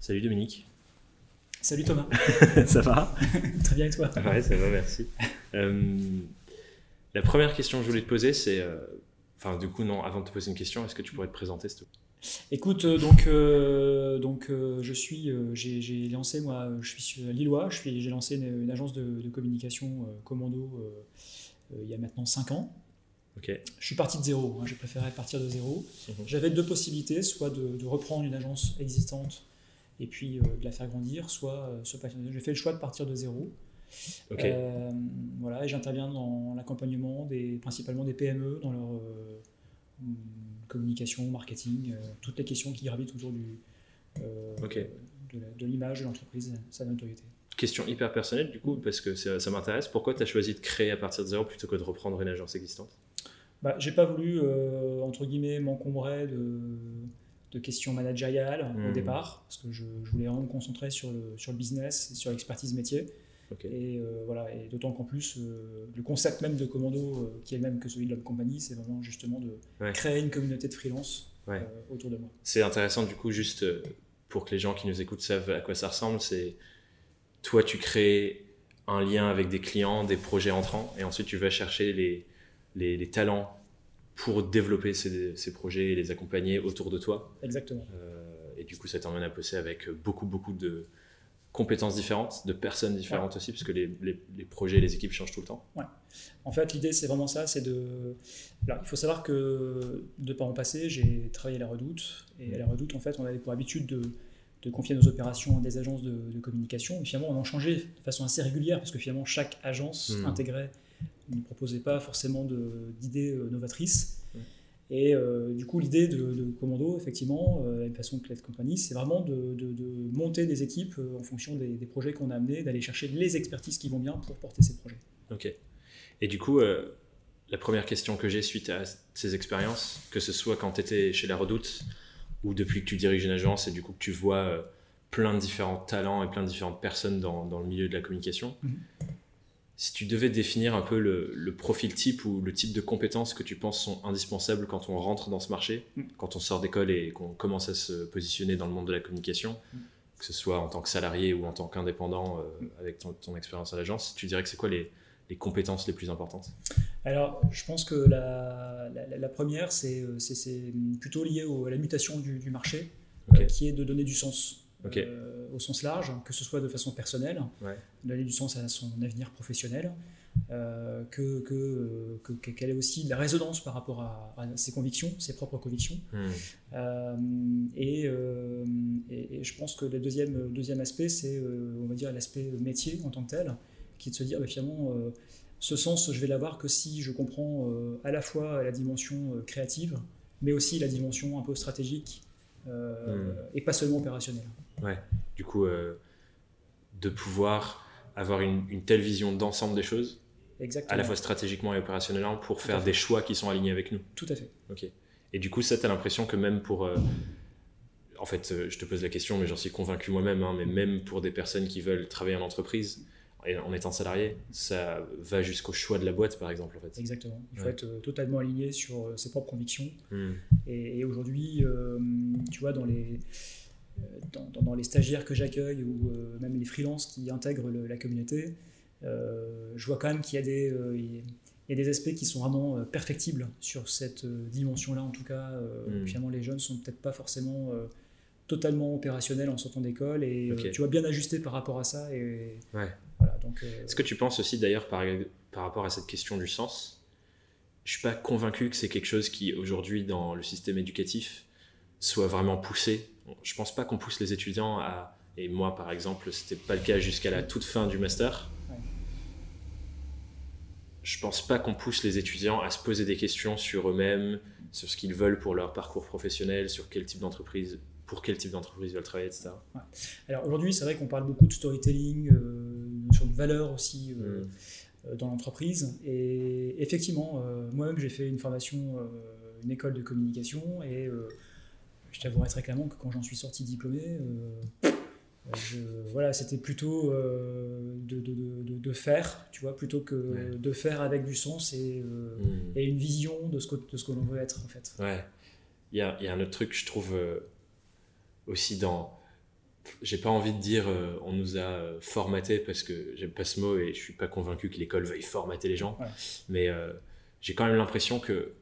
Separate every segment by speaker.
Speaker 1: Salut Dominique.
Speaker 2: Salut Thomas.
Speaker 1: ça va?
Speaker 2: Très bien et toi?
Speaker 1: Ouais, ça va, merci. Euh, la première question que je voulais te poser, c'est. euh, Enfin, du coup, non, avant de te poser une question, est-ce que tu pourrais te présenter, s'il te plaît?
Speaker 2: Écoute, euh, donc, euh, donc je suis, j'ai lancé, moi, je suis lillois, je suis- j'ai lancé une, une agence de, de communication commando il y a maintenant 5 ans.
Speaker 1: Ok.
Speaker 2: Je suis parti de zéro, hein, j'ai préféré partir de zéro.
Speaker 1: Mhm.
Speaker 2: J'avais deux possibilités, soit de, de reprendre une agence existante et puis euh, de la faire grandir, soit euh, passionner. J'ai fait le choix de partir de zéro. Euh, voilà, et j'interviens dans l'accompagnement des, principalement des PME dans leur communication, marketing, toutes les questions qui gravitent autour du, de, l'image de l'entreprise, sa notoriété.
Speaker 1: Question hyper personnelle, du coup, parce que ça, ça m'intéresse. Pourquoi tu as choisi de créer à partir de zéro plutôt que de reprendre une agence existante?
Speaker 2: Bah, j'ai pas voulu, euh, entre guillemets, m'encombrer de, de questions managériales au départ, parce que je, je voulais vraiment me concentrer sur le, sur le business, et sur l'expertise métier. Et euh, voilà, et d'autant qu'en plus, euh, le concept même de Commando, euh, qui est le même que celui de la compagnie, c'est vraiment justement de
Speaker 1: Ouais.
Speaker 2: créer une communauté de freelance
Speaker 1: Ouais.
Speaker 2: autour de moi.
Speaker 1: C'est intéressant, du coup, juste pour que les gens qui nous écoutent savent à quoi ça ressemble. C'est toi, tu crées un lien avec des clients, des projets entrants, et ensuite tu vas chercher les, les, les talents pour développer ces, ces projets et les accompagner autour de toi.
Speaker 2: Exactement.
Speaker 1: Euh, et du coup, ça t'emmène à bosser avec beaucoup, beaucoup de compétences différentes, de personnes différentes aussi, parce que les, les, les projets, les équipes changent tout le temps.
Speaker 2: En fait, l'idée, c'est vraiment ça, c'est de... Alors, il faut savoir que, de par mon passé, j'ai travaillé à la Redoute, et à la Redoute, en fait, on avait pour habitude de, de confier nos opérations à des agences de, de communication, et finalement, on en changeait de façon assez régulière, parce que finalement, chaque agence
Speaker 1: Mhm.
Speaker 2: intégrait, ne proposait pas forcément de- d'idées euh, novatrices. Et euh, du coup, l'idée de, de Commando, effectivement, euh, de façon que la compagnie, c'est vraiment de, de- de monter des équipes euh, en fonction des, des projets qu'on a amenés, d'aller chercher les expertises qui vont bien pour porter ces projets.
Speaker 1: Ok. Et du coup, la première question que j'ai suite à ces expériences, que ce soit quand tu étais chez La Redoute ou depuis que tu diriges une agence et du coup que tu vois plein de différents talents et plein de différentes personnes dans, dans le milieu de la communication,
Speaker 2: Mhm.
Speaker 1: Si tu devais définir un peu le, le profil type ou le type de compétences que tu penses sont indispensables quand on rentre dans ce marché,
Speaker 2: Mhm.
Speaker 1: quand on sort d'école et qu'on commence à se positionner dans le monde de la communication,
Speaker 2: Mhm.
Speaker 1: que ce soit en tant que salarié ou en tant qu'indépendant euh,
Speaker 2: Mhm.
Speaker 1: avec ton, ton expérience à l'agence, tu dirais que c'est quoi les, les compétences les plus importantes?
Speaker 2: Alors, je pense que la, la- la première, c'est euh, c'est- plutôt lié au- à la mutation du, du marché, euh, qui est de donner du sens Euh, au sens large, que ce soit de façon personnelle,
Speaker 1: Ouais.
Speaker 2: donner du sens à son avenir professionnel, euh, que, que, euh, que- que- qu'elle ait aussi de la résonance par rapport à, à ses convictions, ses propres convictions.
Speaker 1: Hmm.
Speaker 2: Euh, et, et- et je pense que le deuxième, deuxième aspect, c'est, on va dire, l'aspect métier en tant que tel, qui est de se dire, bah, finalement, ce sens, je vais l'avoir que si je comprends euh, à la fois la dimension euh, créative, mais aussi la dimension un peu stratégique, euh,
Speaker 1: Mm.
Speaker 2: et pas seulement opérationnelle.
Speaker 1: Ouais. Du coup, euh, de pouvoir avoir une, une telle vision d'ensemble des choses,
Speaker 2: Exactement.
Speaker 1: à la fois stratégiquement et opérationnellement, pour
Speaker 2: Tout
Speaker 1: faire des choix qui sont alignés avec nous.
Speaker 2: Tout à fait.
Speaker 1: Ok. Et du coup, ça, tu as l'impression que même pour. euh, en fait, euh, je te pose la question, mais j'en suis convaincu moi-même, hein, mais même pour des personnes qui veulent travailler en entreprise, en étant salarié, ça va jusqu'au choix de la boîte, par exemple. En fait.
Speaker 2: Exactement. Il faut
Speaker 1: Ouais.
Speaker 2: être totalement aligné sur ses propres convictions.
Speaker 1: Hmm.
Speaker 2: Et, et aujourd'hui, euh, tu vois, dans les, dans, dans- dans les stagiaires que j'accueille ou euh, même les freelances qui intègrent le- la communauté, euh, je vois quand même qu'il y a des, euh, il y a des aspects qui sont vraiment euh, perfectibles sur cette euh, dimension-là. En tout cas, euh,
Speaker 1: Mm.
Speaker 2: finalement, les jeunes sont peut-être pas forcément euh, totalement opérationnels en sortant d'école et euh, tu vois bien ajusté par rapport à ça. Et
Speaker 1: Ouais.
Speaker 2: voilà, donc. euh,
Speaker 1: Est-ce que tu penses aussi d'ailleurs par, par rapport à cette question du sens Je suis pas convaincu que c'est quelque chose qui aujourd'hui dans le système éducatif soit vraiment poussé. Je pense pas qu'on pousse les étudiants à et moi par exemple c'était pas le cas jusqu'à la toute fin du master.
Speaker 2: Ouais.
Speaker 1: Je pense pas qu'on pousse les étudiants à se poser des questions sur eux-mêmes, sur ce qu'ils veulent pour leur parcours professionnel, sur quel type d'entreprise, pour quel type d'entreprise ils veulent travailler, etc.
Speaker 2: Alors aujourd'hui, c'est vrai qu'on parle beaucoup de storytelling, euh, sur de valeur aussi euh,
Speaker 1: Mm.
Speaker 2: euh, dans l'entreprise. Et effectivement, euh, moi-même, j'ai fait une formation, euh, une école de communication, et euh, je t'avouerai très clairement que quand j'en suis sorti diplômé, euh, je- voilà, c'était plutôt euh, de, de- de- de- de faire, tu vois, plutôt que
Speaker 1: Ouais.
Speaker 2: de faire avec du sens et, euh,
Speaker 1: Mm.
Speaker 2: et une vision de ce que, de ce que l'on veut être en fait.
Speaker 1: Ouais. Il y a, il y a un autre truc que je trouve aussi dans, j'ai pas envie de dire euh, on nous a formaté parce que j'aime pas ce mot et je suis pas convaincu que l'école veuille formater les gens. Mais euh, j'ai quand même l'impression que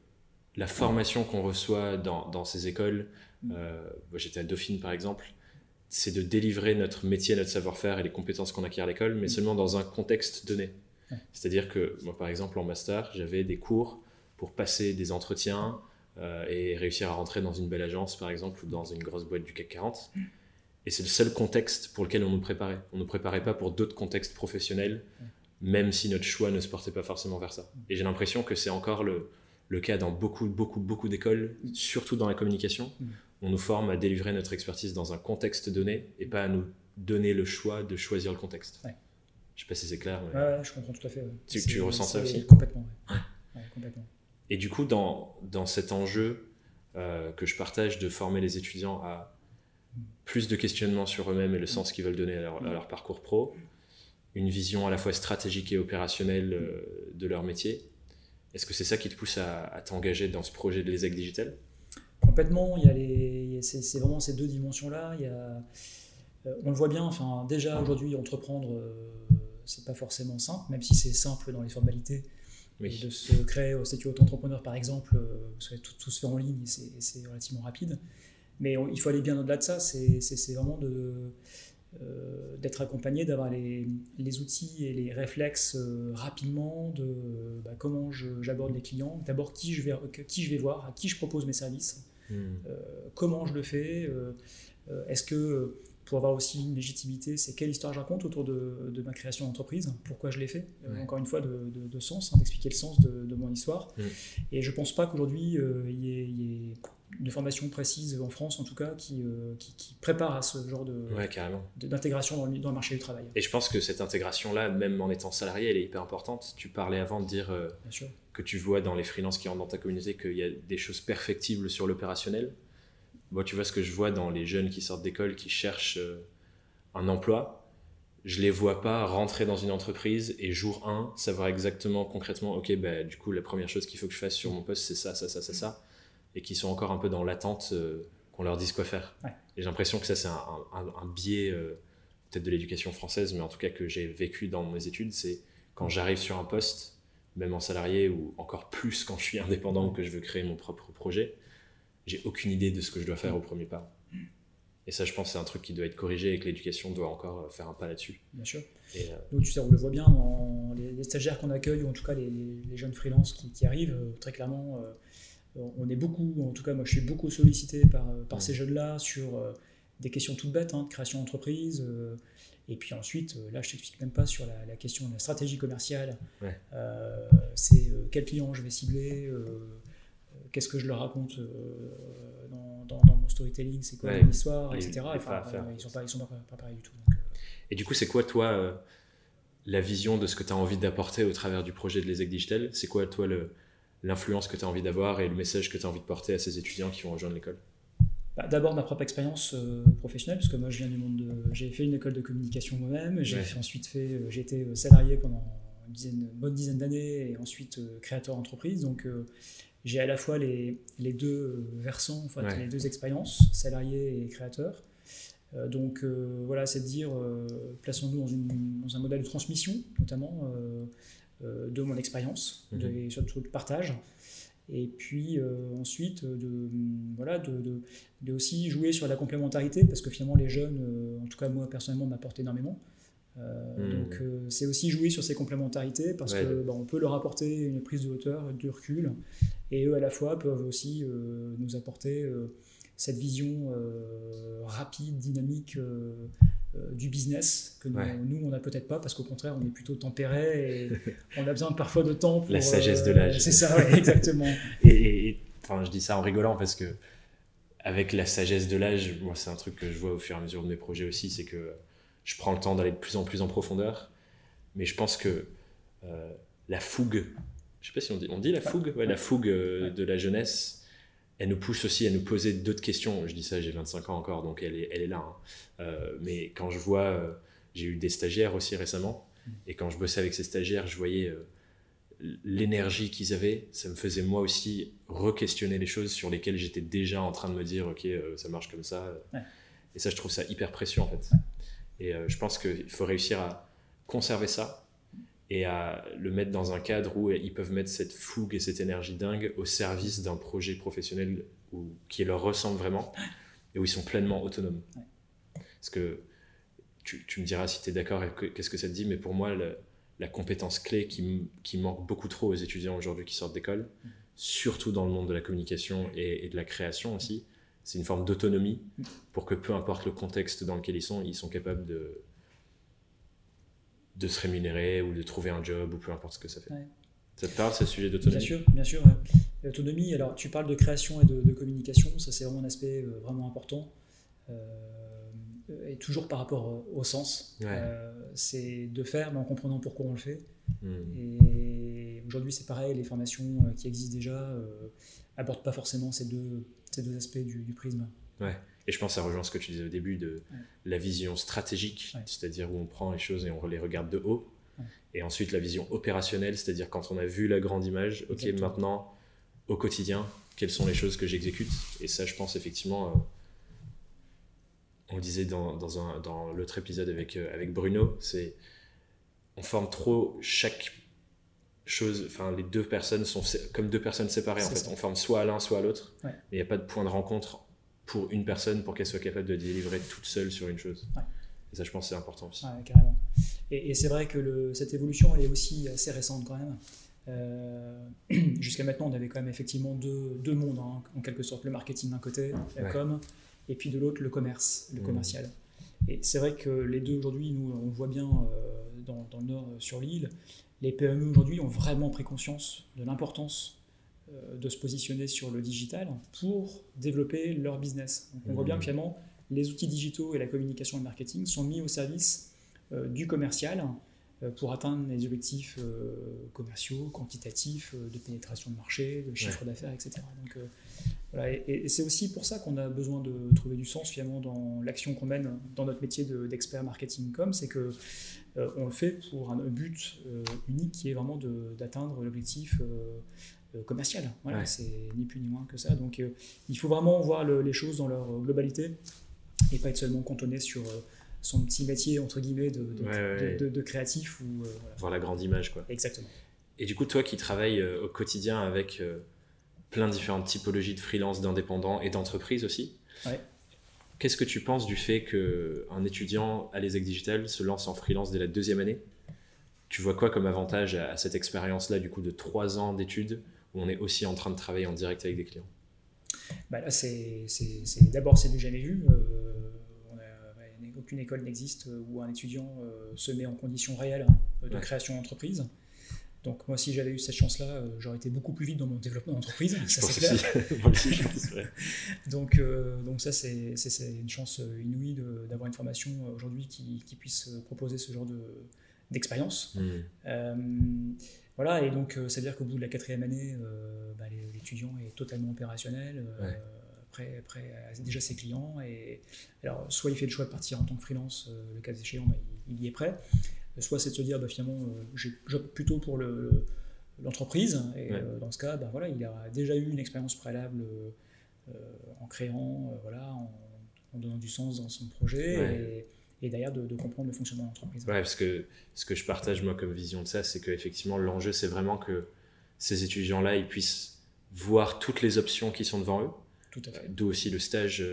Speaker 1: la formation qu'on reçoit dans, dans, ces écoles, mm. j'étais à Dauphine par exemple, c'est de délivrer notre métier, notre savoir-faire et les compétences qu'on acquiert à l'école, mais mm. seulement dans un contexte donné. C'est-à-dire que moi par exemple en master, j'avais des cours pour passer des entretiens et réussir à rentrer dans une belle agence par exemple ou dans une grosse boîte du CAC 40. Et c'est le seul contexte pour lequel on nous préparait. On ne nous préparait pas pour d'autres contextes professionnels, même si notre choix ne se portait pas forcément vers ça. Et j'ai l'impression que c'est encore le, le, cas dans beaucoup, beaucoup, beaucoup d'écoles, surtout dans la communication. On nous forme à délivrer notre expertise dans un contexte donné et pas à nous donner le choix de choisir le contexte. Ouais. Je sais pas si c'est clair.
Speaker 2: Ouais, je comprends tout à fait.
Speaker 1: Tu, tu ressens ça aussi
Speaker 2: Complètement. complètement.
Speaker 1: Et du coup, dans, dans cet enjeu euh, que je partage de former les étudiants à plus de questionnements sur eux-mêmes et le sens qu'ils veulent donner à leur, parcours pro, une vision à la fois stratégique et opérationnelle euh, de leur métier. Est-ce que c'est ça qui te pousse à, t'engager dans ce projet de l'ESEC digital?
Speaker 2: Complètement, il y a les, c'est, vraiment ces deux dimensions-là. Il y a, euh, on le voit bien, enfin, déjà aujourd'hui, entreprendre, euh, c'est pas forcément simple, même si c'est simple dans les formalités. De se créer au statut auto-entrepreneur, par exemple, tout, tout, se fait en ligne et c'est relativement rapide. Mais il faut aller bien au-delà de ça. C'est vraiment euh, d'être accompagné, d'avoir les, les, outils et les réflexes euh, rapidement de bah, comment j'aborde les clients, d'abord qui, je vais, qui je vais voir, à qui je propose mes services, hmm. euh, comment je le fais, est-ce que pour avoir aussi une légitimité, c'est quelle histoire je raconte autour de, de ma création d'entreprise, pourquoi je l'ai fait, encore une fois de, de, sens, hein, d'expliquer le sens de, mon histoire. Hmm. Et je pense pas qu'aujourd'hui il y, ait de formation précise en France en tout cas qui, euh, qui, prépare à ce genre de d'intégration dans, le, marché du travail.
Speaker 1: Et je pense que cette intégration-là, même en étant salarié, elle est hyper importante. Tu parlais avant de dire euh, que tu vois dans les freelances qui rentrent dans ta communauté qu'il y a des choses perfectibles sur l'opérationnel. Moi, tu vois ce que je vois dans les jeunes qui sortent d'école, qui cherchent euh, un emploi. Je les vois pas rentrer dans une entreprise et jour 1, savoir exactement concrètement, ok, bah, du coup, la première chose qu'il faut que je fasse sur mon poste, c'est ça, ça, ça, ça, ça et qui sont encore un peu dans l'attente euh, qu'on leur dise quoi faire. Et j'ai l'impression que ça, c'est un, biais euh, peut-être de l'éducation française, mais en tout cas que j'ai vécu dans mes études, c'est quand j'arrive sur un poste, même en salarié ou encore plus quand je suis indépendant ou que je veux créer mon propre projet, j'ai aucune idée de ce que je dois faire au premier pas. Et ça, je pense, c'est un truc qui doit être corrigé et que l'éducation doit encore euh, faire un pas là-dessus.
Speaker 2: Bien sûr. Donc, tu sais, on le voit bien dans les, stagiaires qu'on accueille, ou en tout cas les, jeunes freelances qui, arrivent, très clairement, on est beaucoup, en tout cas moi je suis beaucoup sollicité par, euh, par ces jeunes-là sur euh, des questions toutes bêtes hein, de création d'entreprise. Euh, et puis ensuite, là je t'explique même pas sur la, question de la stratégie commerciale. c'est quel client je vais cibler, qu'est-ce que je leur raconte dans, mon storytelling, c'est quoi l'histoire, etc. Enfin, ils sont pas, ils sont pas préparés du tout.
Speaker 1: et du coup, c'est quoi toi la vision de ce que tu as envie d'apporter au travers du projet de l'ESEC Digital? C'est quoi toi le l'influence que tu as envie d'avoir et le message que tu as envie de porter à ces étudiants qui vont rejoindre l'école
Speaker 2: bah, D'abord ma propre expérience euh, professionnelle, parce que moi je viens du monde de... J'ai fait une école de communication moi-même, j'ai ensuite fait, euh, j'ai été euh, salarié pendant une, dizaine, bonne dizaine d'années et ensuite créateur d'entreprise. Donc j'ai à la fois les, les deux versants, enfin les deux expériences, salarié et créateur. donc voilà, c'est de dire, plaçons-nous dans, dans, un modèle de transmission, notamment euh, de mon expérience, et mhm. surtout de partage. Et puis euh, ensuite, de, voilà, de, de, aussi jouer sur la complémentarité, parce que finalement, les jeunes, euh, en tout cas moi personnellement, m'apportent énormément. Mhm. Donc c'est aussi jouer sur ces complémentarités, parce qu'on que bah, on peut leur apporter une prise de hauteur, du recul, et eux à la fois peuvent aussi nous apporter cette vision rapide, dynamique euh, du business que nous, on n'a peut-être pas parce qu'au contraire on est plutôt tempéré et on a besoin parfois de temps pour
Speaker 1: la sagesse de l'âge.
Speaker 2: euh, c'est ça exactement.
Speaker 1: Et, enfin je dis ça en rigolant parce que avec la sagesse de l'âge moi c'est un truc que je vois au fur et à mesure de mes projets aussi c'est que je prends le temps d'aller de plus en plus en profondeur. Mais je pense que euh, la fougue je sais pas si on dit on dit la fougue? Ouais, la fougue de la jeunesse elle nous pousse aussi à nous poser d'autres questions. Je dis ça, j'ai 25 ans encore, donc elle est, elle est là. Hein. Euh, mais quand je vois, euh, j'ai eu des stagiaires aussi récemment, et quand je bossais avec ces stagiaires, je voyais euh, l'énergie qu'ils avaient. Ça me faisait moi aussi re-questionner les choses sur lesquelles j'étais déjà en train de me dire, ok, ça marche comme ça. Et ça, je trouve ça hyper précieux en fait. Et je pense qu'il faut réussir à conserver ça et à le mettre dans un cadre où ils peuvent mettre cette fougue et cette énergie dingue au service d'un projet professionnel où, qui leur ressemble vraiment et où ils sont pleinement autonomes. Parce que tu, tu me diras si tu es d'accord et qu'est-ce que ça te dit, mais pour moi, la compétence clé qui, qui, manque beaucoup trop aux étudiants aujourd'hui qui sortent d'école, mm. surtout dans le monde de la communication et, et de la création aussi, c'est une forme d'autonomie pour que peu importe le contexte dans lequel ils sont, ils sont capables de, de se rémunérer ou de trouver un job ou peu importe ce que ça fait. Ça te parle, ce sujet d'autonomie
Speaker 2: Bien sûr, bien sûr. L'autonomie, alors tu parles de création et de, communication, ça c'est vraiment un aspect euh, vraiment important. Euh, et toujours par rapport au sens. Euh, c'est de faire, mais en comprenant pourquoi on le fait. Hmm. Et aujourd'hui, c'est pareil, les formations qui existent déjà n'abordent pas forcément ces deux, ces deux aspects du, prisme.
Speaker 1: Ouais. Et je pense ça rejoint ce que tu disais au début de la vision stratégique, c'est-à-dire où on prend les choses et on les regarde de haut. Et ensuite la vision opérationnelle, c'est-à-dire quand on a vu la grande image, ok, maintenant, au quotidien, quelles sont les choses que j'exécute? Et ça, je pense effectivement, euh, on le disait dans, dans, un, dans l'autre épisode avec, euh, avec Bruno, c'est on forme trop chaque chose, enfin les deux personnes sont comme deux personnes séparées en fait. On forme soit à l'un, soit à l'autre. Mais il n'y a pas de point de rencontre pour une personne pour qu'elle soit capable de délivrer toute seule sur une chose. Et ça, je pense, c'est important aussi.
Speaker 2: carrément. Et, c'est vrai que le, cette évolution, elle est aussi assez récente quand même. Euh, jusqu'à maintenant, on avait quand même effectivement deux, deux mondes, hein, en quelque sorte, le marketing d'un côté, la com, et puis de l'autre, le commerce, le mmh. commercial. Et c'est vrai que les deux aujourd'hui, nous, on voit bien euh, dans, dans, le nord sur l'île, les PME aujourd'hui ont vraiment pris conscience de l'importance euh, de se positionner sur le digital pour développer leur business. on voit bien que mmh. finalement, les outils digitaux et la communication et le marketing sont mis au service euh, du commercial euh, pour atteindre les objectifs commerciaux, quantitatifs, de pénétration de marché, de chiffre d'affaires, etc. Donc, et, c'est aussi pour ça qu'on a besoin de trouver du sens finalement dans l'action qu'on mène dans notre métier d'expert marketing com, c'est que euh, on le fait pour un but euh, unique qui est vraiment d'atteindre l'objectif euh, commercial. Voilà, c'est ni plus ni moins que ça. Donc il faut vraiment voir les choses dans leur globalité et pas être seulement cantonné sur son petit métier entre guillemets de, créatif ou
Speaker 1: voir la grande image quoi.
Speaker 2: Exactement.
Speaker 1: Et du coup toi qui travailles au quotidien avec plein de différentes typologies de freelance, d'indépendants et d'entreprises aussi. Qu'est-ce que tu penses du fait qu'un étudiant à l'ESEC Digital se lance en freelance dès la deuxième année? Tu vois quoi comme avantage à, cette expérience-là, du coup, de trois ans d'études, où on est aussi en train de travailler en direct avec des clients
Speaker 2: bah Là, c'est, d'abord, c'est du jamais vu. Euh, aucune école n'existe où un étudiant euh, se met en conditions réelles de création d'entreprise. Donc moi, si j'avais eu cette chance-là, euh, j'aurais été beaucoup plus vite dans mon développement d'entreprise, ça c'est clair. donc, euh, donc ça, c'est une chance euh, inouïe d'avoir une formation aujourd'hui qui, qui, puisse proposer ce genre d'expérience. Hmm. Voilà, et donc ça veut dire qu'au bout de la quatrième année, bah, l'étudiant est totalement opérationnel. Prêt, prêt, à déjà ses clients. Et, alors, soit il fait le choix de partir en tant que freelance, le cas échéant, bah, il, y est prêt soit c'est de se dire, bah, finalement, euh, j'opte plutôt pour l'entreprise. et euh, dans ce cas, bah, voilà, il a déjà eu une expérience préalable euh, en créant, voilà, en, donnant du sens dans son projet. Et, derrière de, comprendre le fonctionnement de l'entreprise.
Speaker 1: Ouais, parce que ce que je partage moi comme vision de ça, c'est qu'effectivement l'enjeu c'est vraiment que ces étudiants-là, ils puissent voir toutes les options qui sont devant eux. D'où aussi le stage,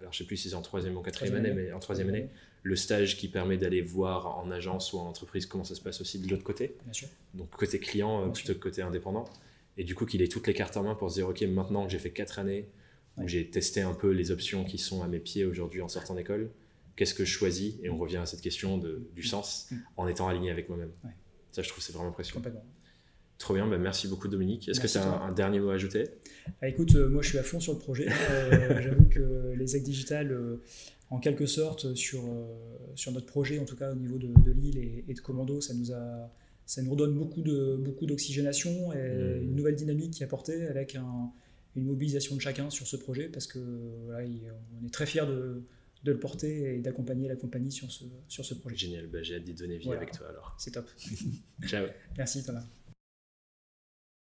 Speaker 1: alors je sais plus si c'est en troisième ou quatrième année, mais en troisième année, le stage qui permet d'aller voir en agence ou en entreprise comment ça se passe aussi de l'autre côté. Donc côté client euh, plutôt que côté indépendant. Et du coup qu'il ait toutes les cartes en main pour se dire ok maintenant que j'ai fait quatre années, où j'ai testé un peu les options qui sont à mes pieds aujourd'hui en sortant d'école, qu'est-ce que je choisis Et on revient à cette question de, du sens mm. en étant aligné avec moi-même. Ça je trouve c'est vraiment précieux. Trop bien, bah, merci beaucoup Dominique. Est-ce que tu as un, dernier mot à ajouter?
Speaker 2: Ah, Écoute, euh, moi je suis à fond sur le projet. Euh, j'avoue que les actes digital en quelque sorte sur, euh, sur notre projet, en tout cas au niveau de, de l'île et, de Commando, ça nous, a, ça nous redonne beaucoup, de, beaucoup d'oxygénation et mmh. une nouvelle dynamique qui est apportée avec une mobilisation de chacun sur ce projet parce que voilà, on est très fiers de, de, le porter et d'accompagner la compagnie sur ce, sur ce projet.
Speaker 1: Génial, bah, j'ai hâte d'y donner vie avec toi alors.
Speaker 2: C'est top.
Speaker 1: Ciao.
Speaker 2: Merci Thomas.